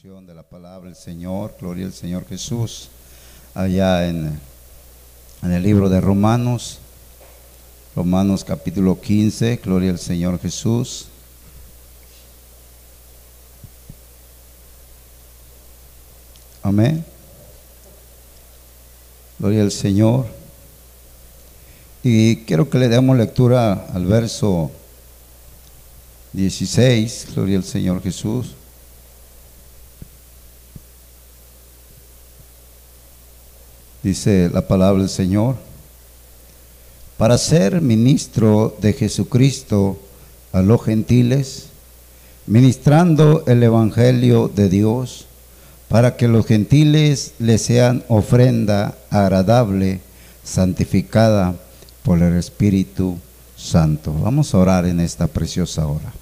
de la palabra del Señor, gloria al Señor Jesús, allá en, en el libro de Romanos, Romanos capítulo 15, gloria al Señor Jesús. Amén. Gloria al Señor. Y quiero que le demos lectura al verso 16, gloria al Señor Jesús. Dice la palabra del Señor, para ser ministro de Jesucristo a los gentiles, ministrando el Evangelio de Dios, para que los gentiles le sean ofrenda agradable, santificada por el Espíritu Santo. Vamos a orar en esta preciosa hora.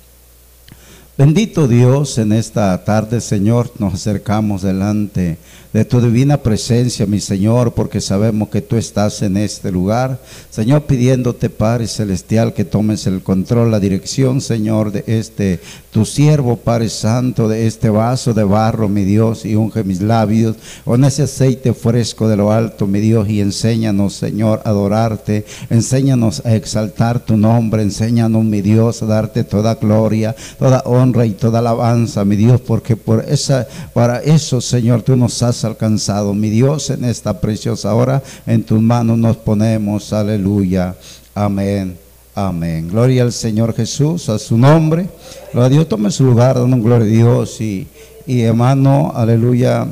Bendito Dios, en esta tarde, Señor, nos acercamos delante de tu divina presencia, mi Señor, porque sabemos que tú estás en este lugar. Señor, pidiéndote, Padre Celestial, que tomes el control, la dirección, Señor, de este tu siervo, Padre Santo, de este vaso de barro, mi Dios, y unge mis labios con ese aceite fresco de lo alto, mi Dios, y enséñanos, Señor, a adorarte, enséñanos a exaltar tu nombre, enséñanos, mi Dios, a darte toda gloria, toda honra y toda alabanza, mi Dios, porque por esa, para eso, Señor, tú nos has alcanzado. Mi Dios, en esta preciosa hora, en tus manos nos ponemos. Aleluya. Amén. Amén. Gloria al Señor Jesús, a su nombre. A Dios, tome su lugar, dando gloria a Dios. Y, y hermano, aleluya.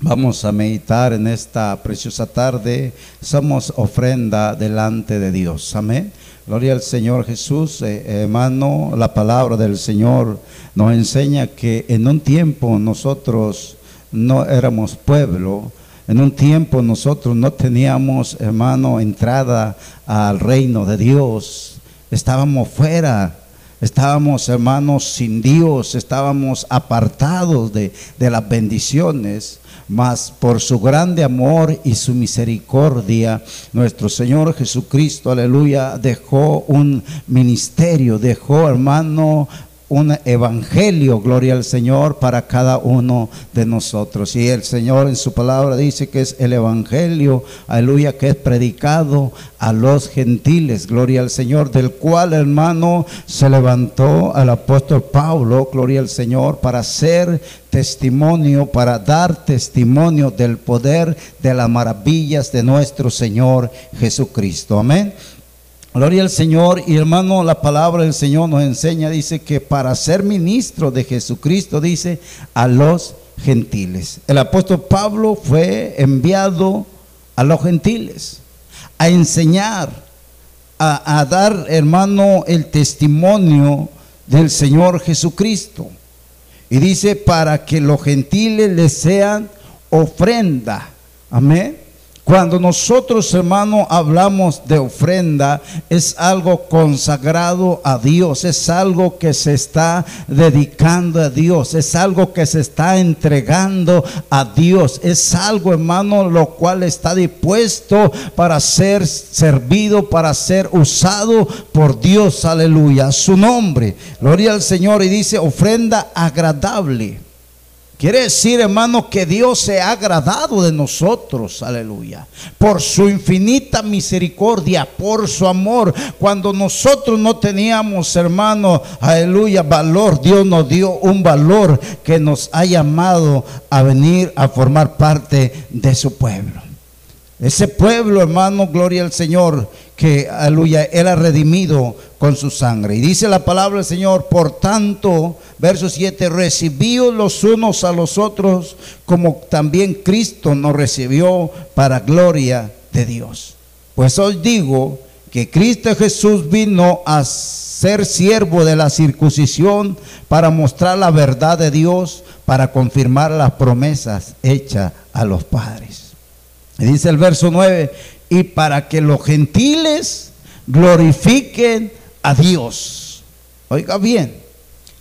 Vamos a meditar en esta preciosa tarde. Somos ofrenda delante de Dios. Amén. Gloria al Señor Jesús. Eh, hermano, la palabra del Señor nos enseña que en un tiempo nosotros no éramos pueblo. En un tiempo nosotros no teníamos, hermano, entrada al reino de Dios. Estábamos fuera. Estábamos, hermanos, sin Dios. Estábamos apartados de, de las bendiciones mas por su grande amor y su misericordia, nuestro Señor Jesucristo, aleluya, dejó un ministerio, dejó, hermano, un evangelio, gloria al Señor, para cada uno de nosotros. Y el Señor en su palabra dice que es el evangelio, aleluya, que es predicado a los gentiles, gloria al Señor, del cual, hermano, se levantó al apóstol Pablo, gloria al Señor, para ser testimonio, para dar testimonio del poder de las maravillas de nuestro Señor Jesucristo. Amén. Gloria al Señor y hermano, la palabra del Señor nos enseña, dice que para ser ministro de Jesucristo, dice, a los gentiles. El apóstol Pablo fue enviado a los gentiles a enseñar, a, dar, hermano, el testimonio del Señor Jesucristo. Y dice, para que los gentiles le sean ofrenda. Amén. Cuando nosotros, hermano, hablamos de ofrenda, es algo consagrado a Dios, es algo que se está dedicando a Dios, es algo que se está entregando a Dios, es algo, hermano, lo cual está dispuesto para ser servido, para ser usado por Dios, aleluya, su nombre. Gloria al Señor y dice ofrenda agradable. Quiere decir, hermano, que Dios se ha agradado de nosotros, aleluya, por su infinita misericordia, por su amor. Cuando nosotros no teníamos, hermano, aleluya, valor, Dios nos dio un valor que nos ha llamado a venir a formar parte de su pueblo. Ese pueblo, hermano, gloria al Señor, que, aleluya, Él ha redimido con su sangre. Y dice la palabra del Señor, por tanto, verso 7, recibíos los unos a los otros como también Cristo nos recibió para gloria de Dios. Pues os digo que Cristo Jesús vino a ser siervo de la circuncisión para mostrar la verdad de Dios, para confirmar las promesas hechas a los padres. Y dice el verso 9, y para que los gentiles glorifiquen a Dios. Oiga bien,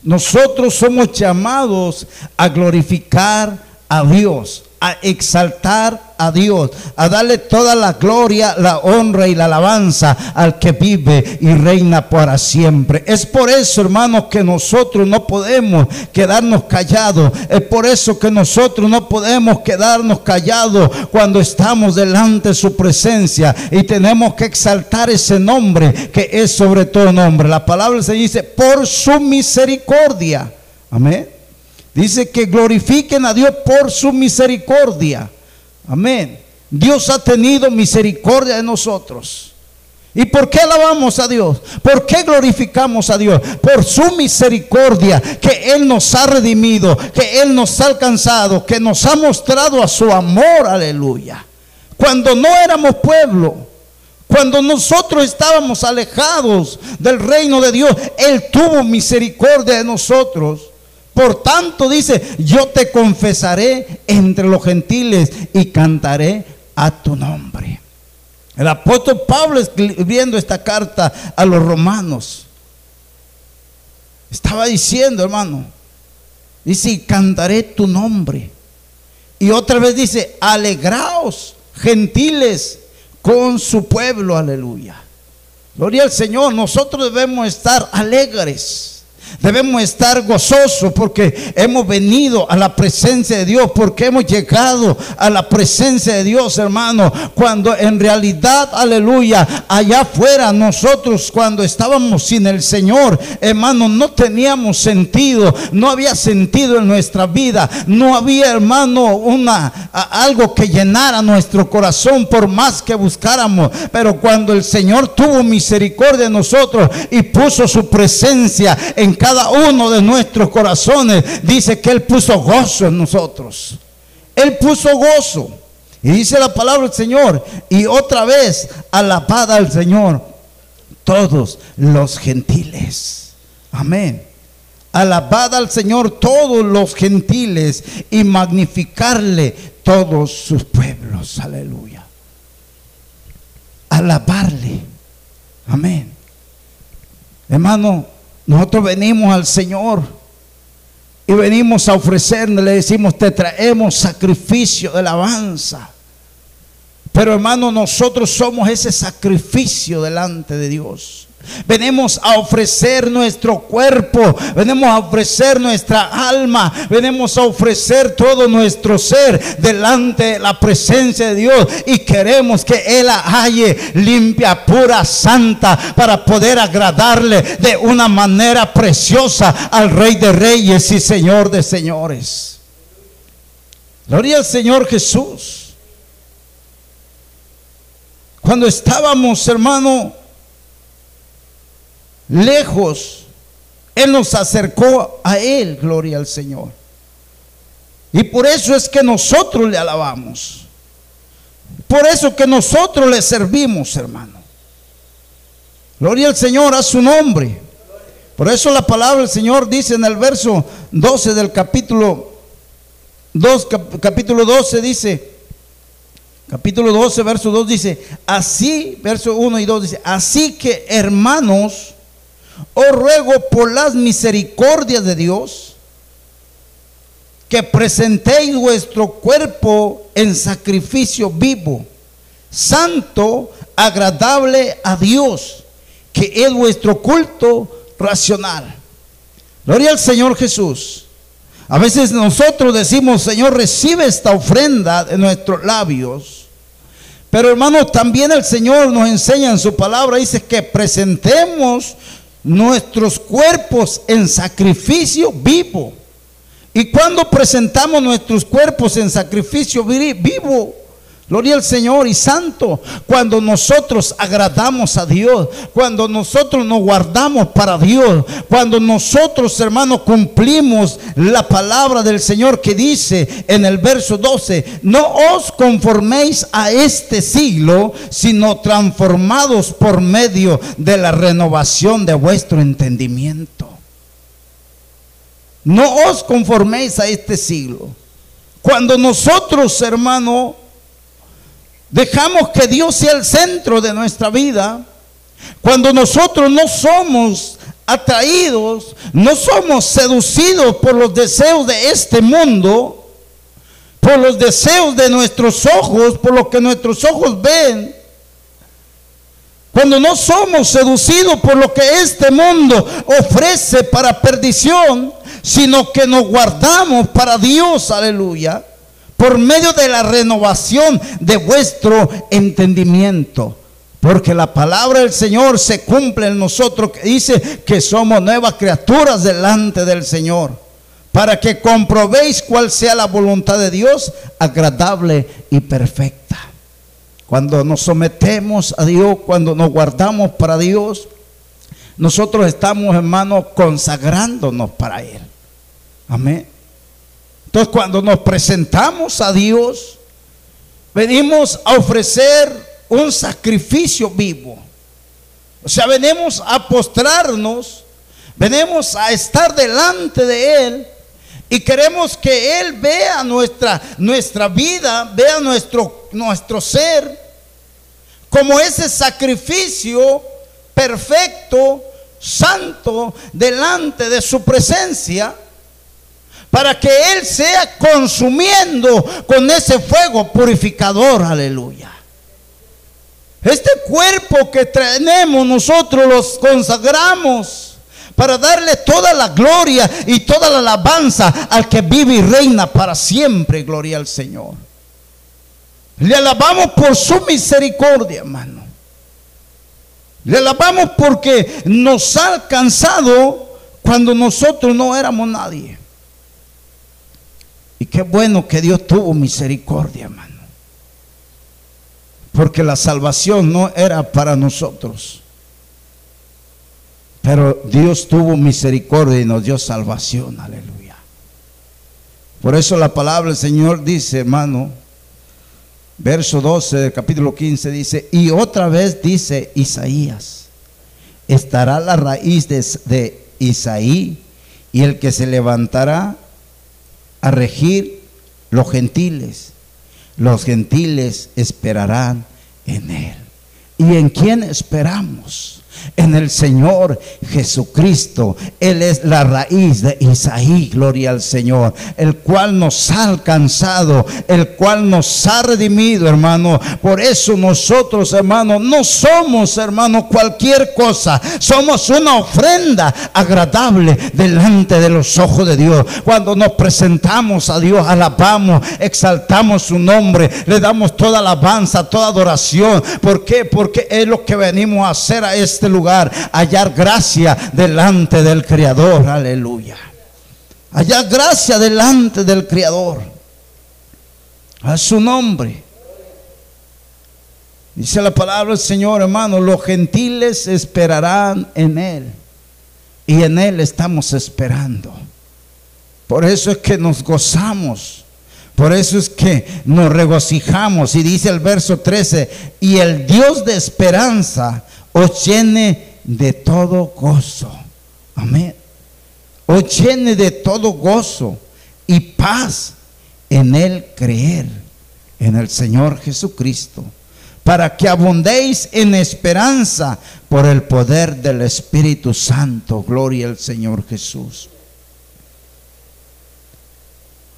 nosotros somos llamados a glorificar a Dios. A exaltar a Dios, a darle toda la gloria, la honra y la alabanza al que vive y reina para siempre. Es por eso, hermanos, que nosotros no podemos quedarnos callados. Es por eso que nosotros no podemos quedarnos callados cuando estamos delante de su presencia y tenemos que exaltar ese nombre que es sobre todo nombre. La palabra se dice por su misericordia. Amén. Dice que glorifiquen a Dios por su misericordia. Amén. Dios ha tenido misericordia de nosotros. ¿Y por qué alabamos a Dios? ¿Por qué glorificamos a Dios? Por su misericordia, que Él nos ha redimido, que Él nos ha alcanzado, que nos ha mostrado a su amor, aleluya. Cuando no éramos pueblo, cuando nosotros estábamos alejados del reino de Dios, Él tuvo misericordia de nosotros. Por tanto dice, yo te confesaré entre los gentiles y cantaré a tu nombre. El apóstol Pablo escribiendo esta carta a los romanos, estaba diciendo, hermano, dice, cantaré tu nombre. Y otra vez dice, alegraos, gentiles, con su pueblo, aleluya. Gloria al Señor, nosotros debemos estar alegres. Debemos estar gozosos porque hemos venido a la presencia de Dios, porque hemos llegado a la presencia de Dios, hermano. Cuando en realidad, aleluya, allá afuera nosotros cuando estábamos sin el Señor, hermano, no teníamos sentido, no había sentido en nuestra vida, no había, hermano, una algo que llenara nuestro corazón por más que buscáramos. Pero cuando el Señor tuvo misericordia de nosotros y puso su presencia en cada uno de nuestros corazones, dice que Él puso gozo en nosotros. Él puso gozo. Y dice la palabra del Señor. Y otra vez, alabada al Señor, todos los gentiles. Amén. Alabada al Señor todos los gentiles y magnificarle todos sus pueblos. Aleluya. Alabarle. Amén. Hermano, nosotros venimos al Señor y venimos a ofrecerle, le decimos, te traemos sacrificio de alabanza. Pero hermano, nosotros somos ese sacrificio delante de Dios. Venimos a ofrecer nuestro cuerpo, venimos a ofrecer nuestra alma, venimos a ofrecer todo nuestro ser delante de la presencia de Dios y queremos que Él la halle limpia, pura, santa para poder agradarle de una manera preciosa al Rey de Reyes y Señor de Señores. Gloria al Señor Jesús. Cuando estábamos, hermano, lejos, Él nos acercó a Él, gloria al Señor. Y por eso es que nosotros le alabamos. Por eso que nosotros le servimos, hermano. Gloria al Señor a su nombre. Por eso la palabra del Señor dice en el verso 12 del capítulo 2, capítulo 12 dice, capítulo 12, verso 2 dice, así, verso 1 y 2 dice, así que hermanos, os ruego por las misericordias de Dios que presentéis vuestro cuerpo en sacrificio vivo, santo, agradable a Dios, que es vuestro culto racional. Gloria al Señor Jesús. A veces nosotros decimos, Señor, recibe esta ofrenda de nuestros labios. Pero hermanos, también el Señor nos enseña en su palabra, dice que presentemos nuestros cuerpos en sacrificio vivo. Y cuando presentamos nuestros cuerpos en sacrificio vivo, Gloria al Señor y santo. Cuando nosotros agradamos a Dios, cuando nosotros nos guardamos para Dios, cuando nosotros, hermanos, cumplimos la palabra del Señor que dice en el verso 12, no os conforméis a este siglo, sino transformados por medio de la renovación de vuestro entendimiento. No os conforméis a este siglo. Cuando nosotros, hermano, dejamos que Dios sea el centro de nuestra vida, cuando nosotros no somos atraídos, no somos seducidos por los deseos de este mundo, por los deseos de nuestros ojos, por lo que nuestros ojos ven. Cuando no somos seducidos por lo que este mundo ofrece para perdición, sino que nos guardamos para Dios, aleluya, por medio de la renovación de vuestro entendimiento. Porque la palabra del Señor se cumple en nosotros, que dice que somos nuevas criaturas delante del Señor, para que comprobéis cuál sea la voluntad de Dios, agradable y perfecta. Cuando nos sometemos a Dios, cuando nos guardamos para Dios, nosotros estamos, hermanos, consagrándonos para Él. Amén. Entonces, cuando nos presentamos a Dios, venimos a ofrecer un sacrificio vivo. O sea, venimos a postrarnos, venimos a estar delante de Él y queremos que Él vea nuestra, nuestra vida, vea nuestro, nuestro ser como ese sacrificio perfecto, santo, delante de su presencia, para que Él sea consumiendo con ese fuego purificador, aleluya. Este cuerpo que tenemos nosotros los consagramos para darle toda la gloria y toda la alabanza al que vive y reina para siempre, gloria al Señor. Le alabamos por su misericordia, hermano. Le alabamos porque nos ha alcanzado cuando nosotros no éramos nadie. Qué bueno que Dios tuvo misericordia, hermano. Porque la salvación no era para nosotros. Pero Dios tuvo misericordia y nos dio salvación. Aleluya. Por eso la palabra del Señor dice, hermano, verso 12 del capítulo 15 dice, y otra vez dice Isaías, estará la raíz de, de Isaí y el que se levantará a regir los gentiles los gentiles esperarán en Él. ¿Y en quién esperamos? En el Señor Jesucristo. Él es la raíz de Isaí, gloria al Señor, el cual nos ha alcanzado, el cual nos ha redimido, hermano. Por eso nosotros, hermano, no somos, hermano, cualquier cosa. Somos una ofrenda agradable delante de los ojos de Dios. Cuando nos presentamos a Dios, alabamos, exaltamos su nombre, le damos toda alabanza, toda adoración. ¿Por qué? Porque es lo que venimos a hacer a este lugar, hallar gracia delante del Creador. Aleluya. Hallar gracia delante del Creador. A su nombre. Dice la palabra del Señor, hermano, los gentiles esperarán en Él. Y en Él estamos esperando. Por eso es que nos gozamos. Por eso es que nos regocijamos. Y dice el verso 13, y el Dios de esperanza os llene de todo gozo. Amén. Os llene de todo gozo y paz en el creer en el Señor Jesucristo, para que abundéis en esperanza por el poder del Espíritu Santo. Gloria al Señor Jesús.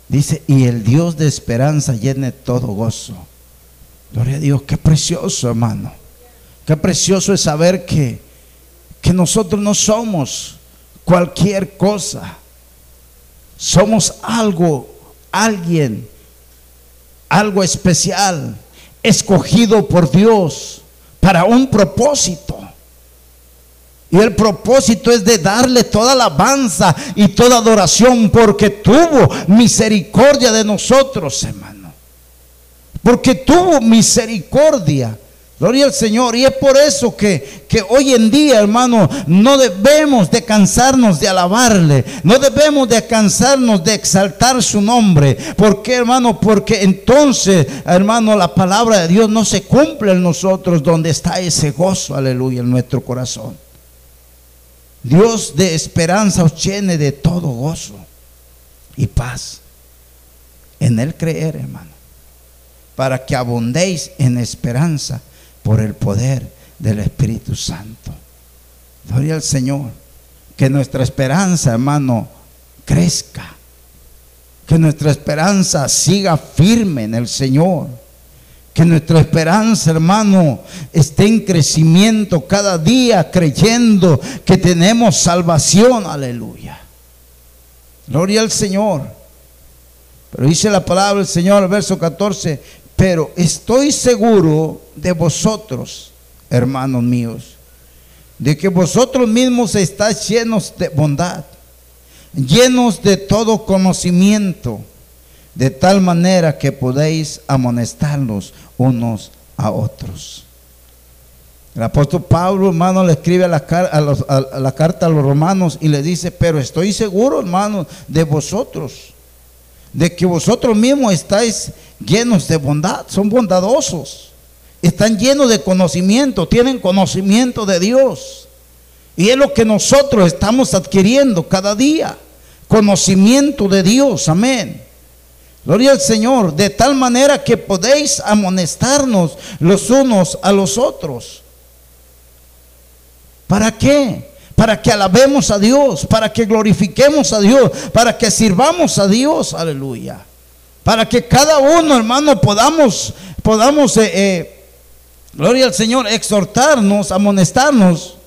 Dice, y el Dios de esperanza llene todo gozo. Gloria a Dios, qué precioso hermano. Qué precioso es saber que, que nosotros no somos cualquier cosa. Somos algo, alguien, algo especial, escogido por Dios para un propósito. Y el propósito es de darle toda alabanza y toda adoración porque tuvo misericordia de nosotros, hermano. Porque tuvo misericordia. Gloria al Señor. Y es por eso que, que, hoy en día, hermano, no debemos de cansarnos de alabarle. No debemos de cansarnos de exaltar su nombre. ¿Por qué, hermano? Porque entonces, hermano, la palabra de Dios no se cumple en nosotros donde está ese gozo, aleluya, en nuestro corazón. Dios de esperanza os llene de todo gozo y paz. En Él creer, hermano. Para que abundéis en esperanza por el poder del Espíritu Santo. Gloria al Señor. Que nuestra esperanza, hermano, crezca. que nuestra esperanza siga firme en el Señor. Que nuestra esperanza, hermano, esté en crecimiento cada día, creyendo que tenemos salvación. Aleluya. Gloria al Señor. Pero dice la palabra del Señor, verso 14, pero estoy seguro de vosotros, hermanos míos, de que vosotros mismos estáis llenos de bondad llenos de todo conocimiento, de tal manera que podéis amonestarlos unos a otros. El apóstol Pablo, hermano, le escribe a la, la, carta a los romanos y le dice, pero estoy seguro, hermano, de vosotros, de que vosotros mismos estáis llenos de bondad, son bondadosos, están llenos de conocimiento, tienen conocimiento de Dios. Y es lo que nosotros estamos adquiriendo cada día. Conocimiento de Dios. Amén. Gloria al Señor. De tal manera que podéis amonestarnos los unos a los otros. ¿Para qué? Para que alabemos a Dios, para que glorifiquemos a Dios, para que sirvamos a Dios. Aleluya. Para que cada uno, hermano, podamos, podamos, eh, eh, gloria al Señor, exhortarnos, amonestarnos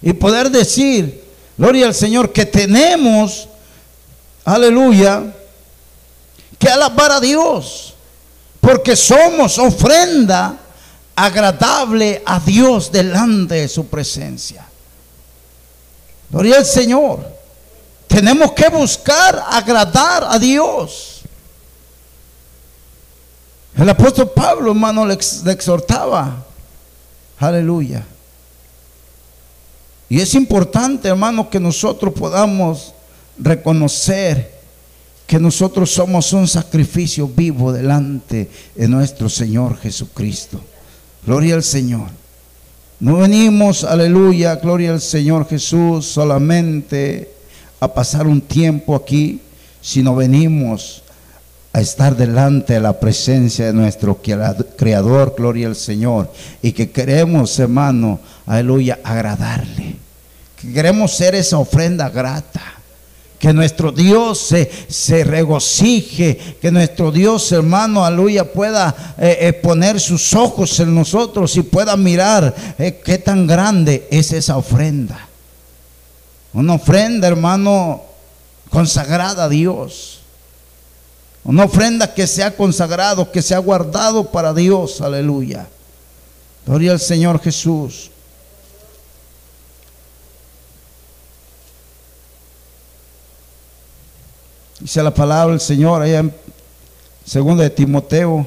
y poder decir, gloria al Señor, que tenemos, aleluya, que alabar a Dios, porque somos ofrenda agradable a Dios delante de su presencia. Gloria al Señor. Tenemos que buscar agradar a Dios. El apóstol Pablo, hermano, le, exhortaba. Aleluya. Y es importante, hermano, que nosotros podamos reconocer que nosotros somos un sacrificio vivo delante de nuestro Señor Jesucristo. Gloria al Señor. No venimos, aleluya, gloria al Señor Jesús, solamente a pasar un tiempo aquí, sino venimos a estar delante de la presencia de nuestro Creador, gloria al Señor, y que queremos, hermano, aleluya, agradarle. Que queremos ser esa ofrenda grata. Que nuestro Dios se, se regocije, que nuestro Dios, hermano, aleluya, pueda eh, eh, poner sus ojos en nosotros y pueda mirar eh, qué tan grande es esa ofrenda. Una ofrenda, hermano, consagrada a Dios. Una ofrenda que se ha consagrado, que se ha guardado para Dios. Aleluya. Gloria al Señor Jesús. Dice la palabra del Señor allá en segundo de Timoteo,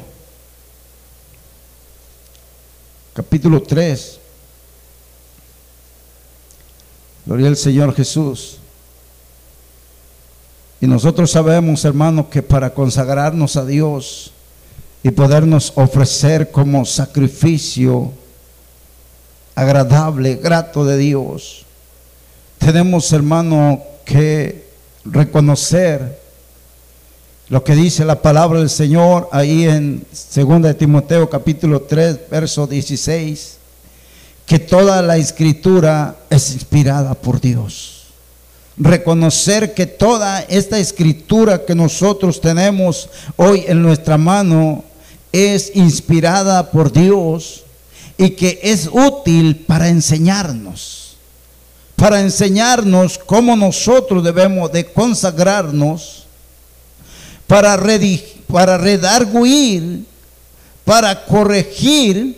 capítulo 3. Gloria al Señor Jesús. Y nosotros sabemos, hermanos, que para consagrarnos a Dios y podernos ofrecer como sacrificio agradable, grato de Dios, tenemos, hermano, que reconocer lo que dice la palabra del Señor ahí en 2 de Timoteo capítulo 3, verso 16, que toda la escritura es inspirada por Dios reconocer que toda esta escritura que nosotros tenemos hoy en nuestra mano es inspirada por Dios y que es útil para enseñarnos, para enseñarnos cómo nosotros debemos de consagrarnos, para, para redarguir, para corregir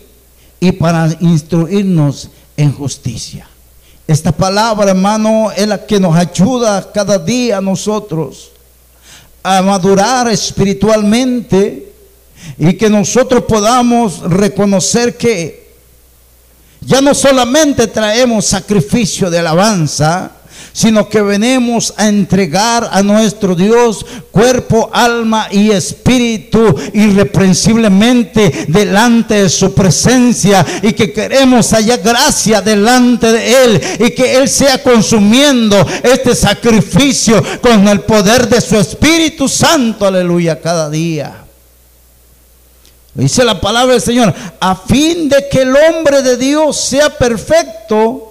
y para instruirnos en justicia. Esta palabra, hermano, es la que nos ayuda cada día a nosotros a madurar espiritualmente y que nosotros podamos reconocer que ya no solamente traemos sacrificio de alabanza, sino que venimos a entregar a nuestro Dios cuerpo, alma y espíritu irreprensiblemente delante de su presencia y que queremos hallar gracia delante de Él y que Él sea consumiendo este sacrificio con el poder de su Espíritu Santo, aleluya, cada día. Dice la palabra del Señor, a fin de que el hombre de Dios sea perfecto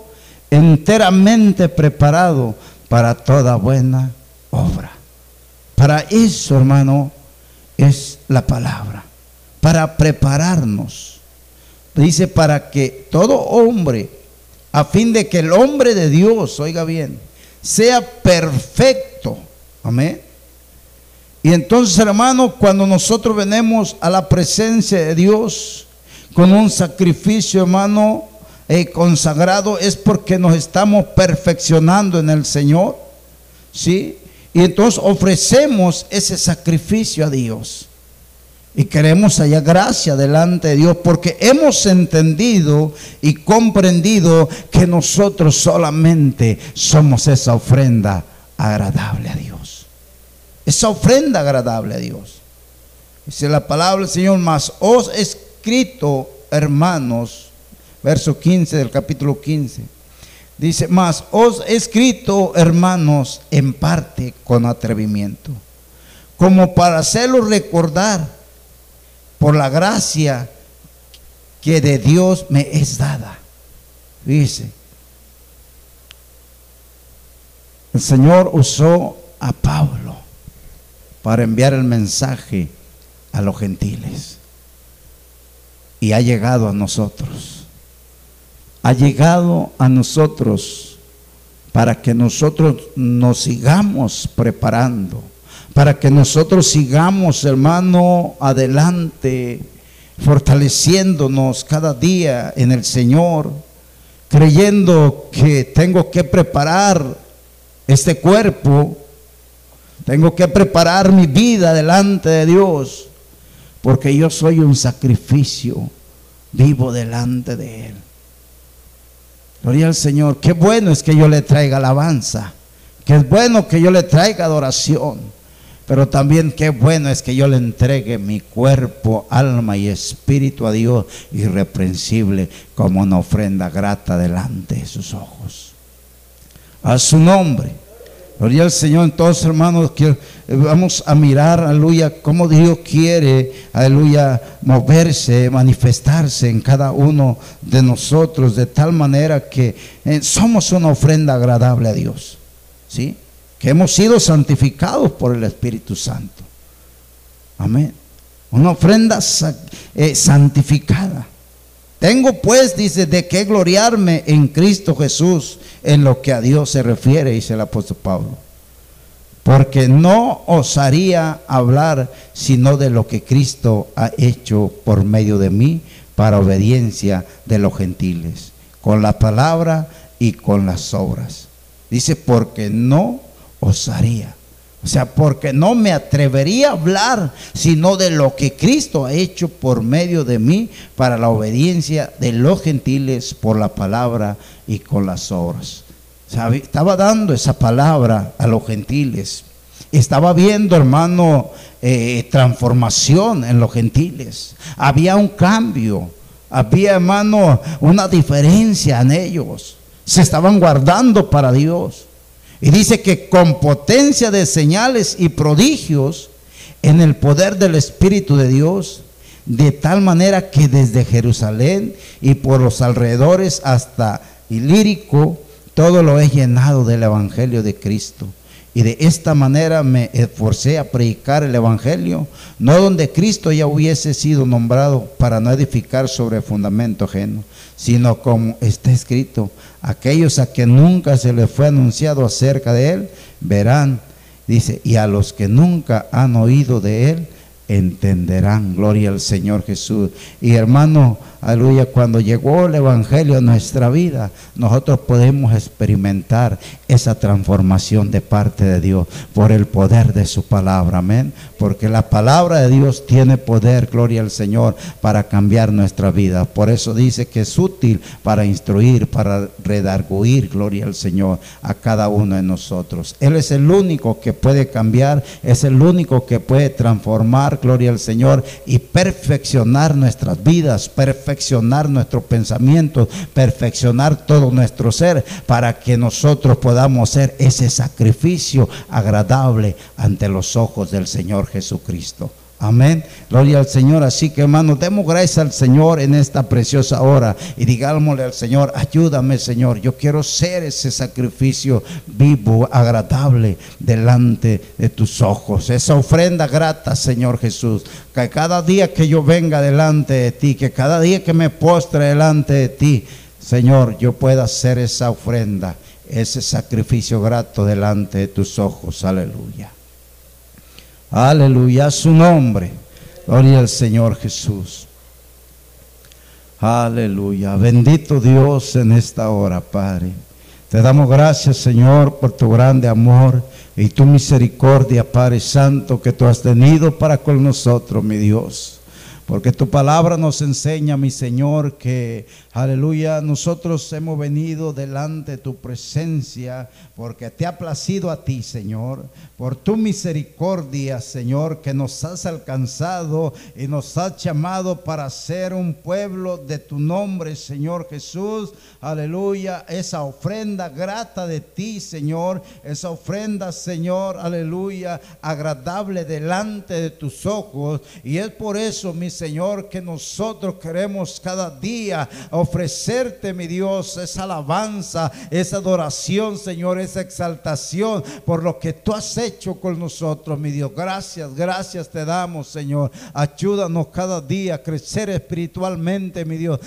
enteramente preparado para toda buena obra. Para eso, hermano, es la palabra. Para prepararnos. Dice, para que todo hombre, a fin de que el hombre de Dios, oiga bien, sea perfecto. Amén. Y entonces, hermano, cuando nosotros venimos a la presencia de Dios con un sacrificio, hermano, eh, consagrado, es porque nos estamos perfeccionando en el Señor. ¿Sí? Y entonces ofrecemos ese sacrificio a Dios. Y queremos hallar gracia delante de Dios porque hemos entendido y comprendido que nosotros solamente somos esa ofrenda agradable a Dios. Esa ofrenda agradable a Dios. Dice la palabra del Señor, más os escrito, hermanos, verso 15 del capítulo 15. Dice, más os he escrito, hermanos, en parte con atrevimiento, como para hacerlo recordar por la gracia que de Dios me es dada. Dice, el Señor usó a Pablo para enviar el mensaje a los gentiles. Y ha llegado a nosotros ha llegado a nosotros para que nosotros nos sigamos preparando, para que nosotros sigamos, hermano, adelante, fortaleciéndonos cada día en el Señor, creyendo que tengo que preparar este cuerpo, tengo que preparar mi vida delante de Dios, porque yo soy un sacrificio vivo delante de Él. Gloria al Señor. Qué bueno es que yo le traiga alabanza. Qué bueno que yo le traiga adoración. Pero también qué bueno es que yo le entregue mi cuerpo, alma y espíritu a Dios irreprensible como una ofrenda grata delante de sus ojos. A su nombre. Gloria al Señor. Entonces, hermanos, que vamos a mirar, aleluya, cómo Dios quiere, aleluya, moverse, manifestarse en cada uno de nosotros, de tal manera que eh, somos una ofrenda agradable a Dios. ¿Sí? Que hemos sido santificados por el Espíritu Santo. Amén. Una ofrenda eh, santificada. Tengo pues, dice, de qué gloriarme en Cristo Jesús en lo que a Dios se refiere, dice el apóstol Pablo. Porque no osaría hablar sino de lo que Cristo ha hecho por medio de mí para obediencia de los gentiles, con la palabra y con las obras. Dice, porque no osaría. O sea, porque no me atrevería a hablar sino de lo que Cristo ha hecho por medio de mí para la obediencia de los gentiles por la palabra y con las obras. estaba dando esa palabra a los gentiles. Estaba viendo, hermano, eh, transformación en los gentiles. Había un cambio. Había, hermano, una diferencia en ellos. Se estaban guardando para Dios. Y dice que con potencia de señales y prodigios en el poder del Espíritu de Dios, de tal manera que desde Jerusalén y por los alrededores hasta Ilírico, todo lo he llenado del Evangelio de Cristo. Y de esta manera me esforcé a predicar el Evangelio, no donde Cristo ya hubiese sido nombrado para no edificar sobre fundamento ajeno, sino como está escrito, aquellos a que nunca se les fue anunciado acerca de Él, verán, dice, y a los que nunca han oído de Él, entenderán. Gloria al Señor Jesús. Y hermano, aleluya, cuando llegó el Evangelio a nuestra vida, nosotros podemos experimentar esa transformación de parte de Dios por el poder de su palabra. Amén. Porque la palabra de Dios tiene poder, gloria al Señor, para cambiar nuestra vida. Por eso dice que es útil para instruir, para redarguir, gloria al Señor, a cada uno de nosotros. Él es el único que puede cambiar, es el único que puede transformar, gloria al Señor, y perfeccionar nuestras vidas, perfeccionar nuestros pensamientos, perfeccionar todo nuestro ser, para que nosotros podamos ser ese sacrificio agradable ante los ojos del Señor Jesucristo. Amén. Gloria al Señor. Así que hermano, demos gracias al Señor en esta preciosa hora y digámosle al Señor, ayúdame Señor. Yo quiero ser ese sacrificio vivo, agradable delante de tus ojos. Esa ofrenda grata, Señor Jesús. Que cada día que yo venga delante de ti, que cada día que me postre delante de ti, Señor, yo pueda hacer esa ofrenda, ese sacrificio grato delante de tus ojos. Aleluya. Aleluya, su nombre. Gloria al Señor Jesús. Aleluya. Bendito Dios en esta hora, Padre. Te damos gracias, Señor, por tu grande amor y tu misericordia, Padre Santo, que tú has tenido para con nosotros, mi Dios. Porque tu palabra nos enseña, mi Señor, que, aleluya, nosotros hemos venido delante de tu presencia porque te ha placido a ti, Señor, por tu misericordia, Señor, que nos has alcanzado y nos has llamado para ser un pueblo de tu nombre, Señor Jesús. Aleluya, esa ofrenda grata de ti, Señor, esa ofrenda, Señor, aleluya, agradable delante de tus ojos. Y es por eso, mi Señor, que nosotros queremos cada día ofrecerte, mi Dios, esa alabanza, esa adoración, Señor, esa exaltación por lo que tú has hecho con nosotros, mi Dios. Gracias, gracias te damos, Señor. Ayúdanos cada día a crecer espiritualmente, mi Dios.